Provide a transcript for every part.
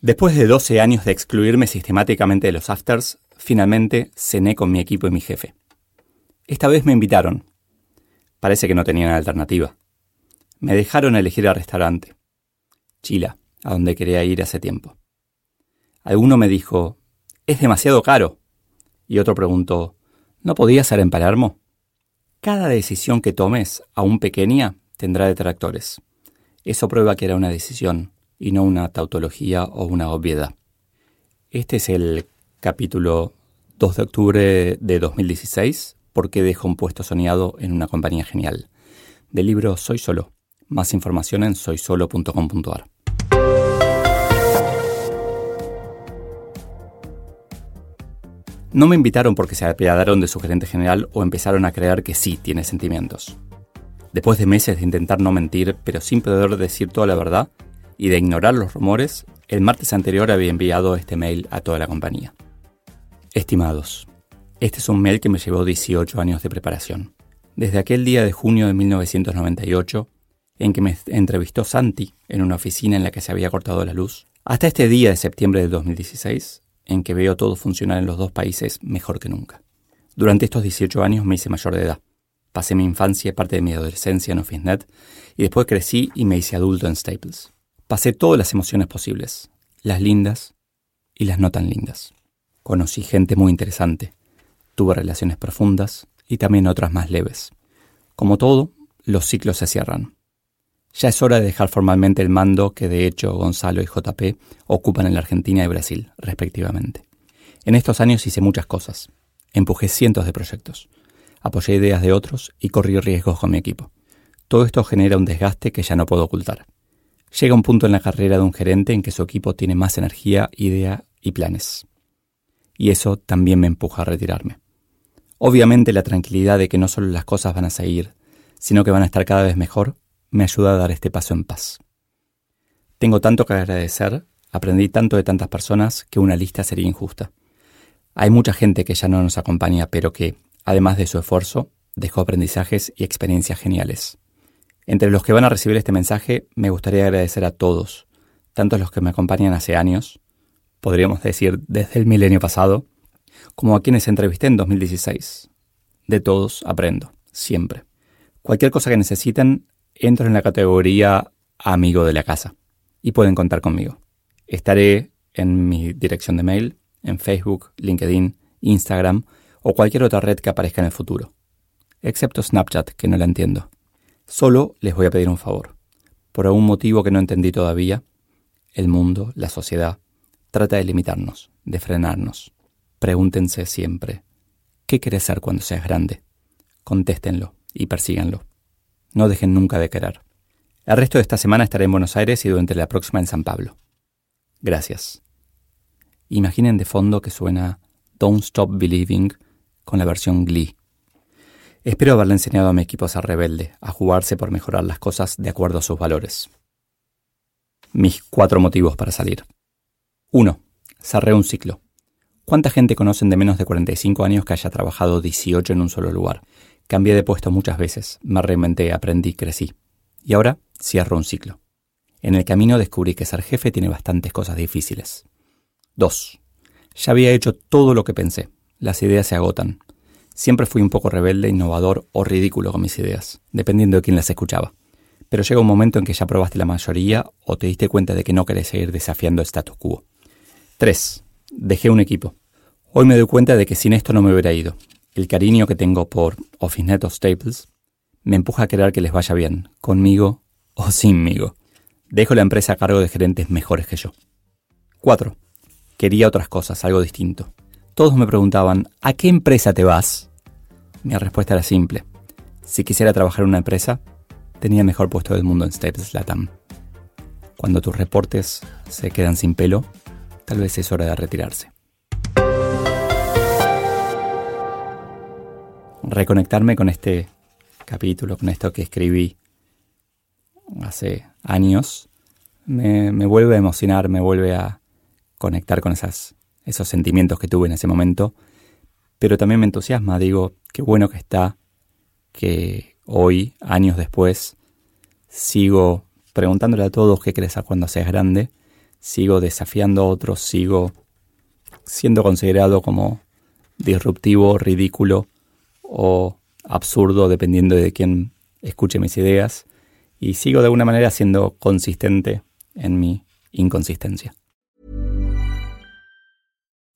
Después de 12 años de excluirme sistemáticamente de los afters, finalmente cené con mi equipo y mi jefe. Esta vez me invitaron. Parece que no tenían alternativa. Me dejaron elegir el restaurante. Chila, a donde quería ir hace tiempo. Alguno me dijo, es demasiado caro. Y otro preguntó, ¿no podía ser en Palermo? Cada decisión que tomes, aún pequeña, tendrá detractores. Eso prueba que era una decisión y no una tautología o una obviedad. Este es el capítulo 2 de octubre de 2016, porque dejo un puesto soñado en una compañía genial. Del libro Soy Solo. Más información en soysolo.com.ar. No me invitaron porque se apiadaron de su gerente general o empezaron a creer que sí tiene sentimientos. Después de meses de intentar no mentir, pero sin poder decir toda la verdad, y de ignorar los rumores, el martes anterior había enviado este mail a toda la compañía. Estimados, este es un mail que me llevó 18 años de preparación. Desde aquel día de junio de 1998, en que me entrevistó Santi en una oficina en la que se había cortado la luz, hasta este día de septiembre de 2016, en que veo todo funcionar en los dos países mejor que nunca. Durante estos 18 años me hice mayor de edad. Pasé mi infancia y parte de mi adolescencia en OfficeNet y después crecí y me hice adulto en Staples. Pasé todas las emociones posibles, las lindas y las no tan lindas. Conocí gente muy interesante, tuve relaciones profundas y también otras más leves. Como todo, los ciclos se cierran. Ya es hora de dejar formalmente el mando que de hecho Gonzalo y JP ocupan en la Argentina y Brasil, respectivamente. En estos años hice muchas cosas. Empujé cientos de proyectos. Apoyé ideas de otros y corrí riesgos con mi equipo. Todo esto genera un desgaste que ya no puedo ocultar. Llega un punto en la carrera de un gerente en que su equipo tiene más energía, idea y planes. Y eso también me empuja a retirarme. Obviamente la tranquilidad de que no solo las cosas van a seguir, sino que van a estar cada vez mejor, me ayuda a dar este paso en paz. Tengo tanto que agradecer, aprendí tanto de tantas personas que una lista sería injusta. Hay mucha gente que ya no nos acompaña, pero que, además de su esfuerzo, dejó aprendizajes y experiencias geniales. Entre los que van a recibir este mensaje, me gustaría agradecer a todos, tanto los que me acompañan hace años, podríamos decir desde el milenio pasado, como a quienes entrevisté en 2016. De todos aprendo, siempre. Cualquier cosa que necesiten, entro en la categoría amigo de la casa y pueden contar conmigo. Estaré en mi dirección de mail, en Facebook, LinkedIn, Instagram o cualquier otra red que aparezca en el futuro. Excepto Snapchat, que no la entiendo. Solo les voy a pedir un favor. Por algún motivo que no entendí todavía, el mundo, la sociedad, trata de limitarnos, de frenarnos. Pregúntense siempre, ¿qué querés ser cuando seas grande? Contéstenlo y persíganlo. No dejen nunca de querer. El resto de esta semana estaré en Buenos Aires y durante la próxima en San Pablo. Gracias. Imaginen de fondo que suena Don't Stop Believing con la versión Glee. Espero haberle enseñado a mi equipo a ser rebelde, a jugarse por mejorar las cosas de acuerdo a sus valores. Mis cuatro motivos para salir. 1. Cerré un ciclo. ¿Cuánta gente conocen de menos de 45 años que haya trabajado 18 en un solo lugar? Cambié de puesto muchas veces, me reinventé, aprendí, crecí. Y ahora cierro un ciclo. En el camino descubrí que ser jefe tiene bastantes cosas difíciles. 2. Ya había hecho todo lo que pensé. Las ideas se agotan. Siempre fui un poco rebelde, innovador o ridículo con mis ideas, dependiendo de quién las escuchaba. Pero llega un momento en que ya probaste la mayoría o te diste cuenta de que no querés seguir desafiando el status quo. 3. Dejé un equipo. Hoy me doy cuenta de que sin esto no me hubiera ido. El cariño que tengo por OfficeNet o Staples me empuja a querer que les vaya bien, conmigo o sinmigo. Dejo la empresa a cargo de gerentes mejores que yo. 4. Quería otras cosas, algo distinto. Todos me preguntaban, ¿a qué empresa te vas? Mi respuesta era simple. Si quisiera trabajar en una empresa, tenía el mejor puesto del mundo en Staples Latam. Cuando tus reportes se quedan sin pelo, tal vez es hora de retirarse. Reconectarme con este capítulo, con esto que escribí hace años, me, vuelve a emocionar, me vuelve a conectar con esas, esos sentimientos que tuve en ese momento, pero también me entusiasma, digo, qué bueno que está, que hoy, años después, sigo preguntándole a todos qué crees a cuando seas grande, sigo desafiando a otros, sigo siendo considerado como disruptivo, ridículo o absurdo dependiendo de quién escuche mis ideas. Y sigo de alguna manera siendo consistente en mi inconsistencia.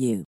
you.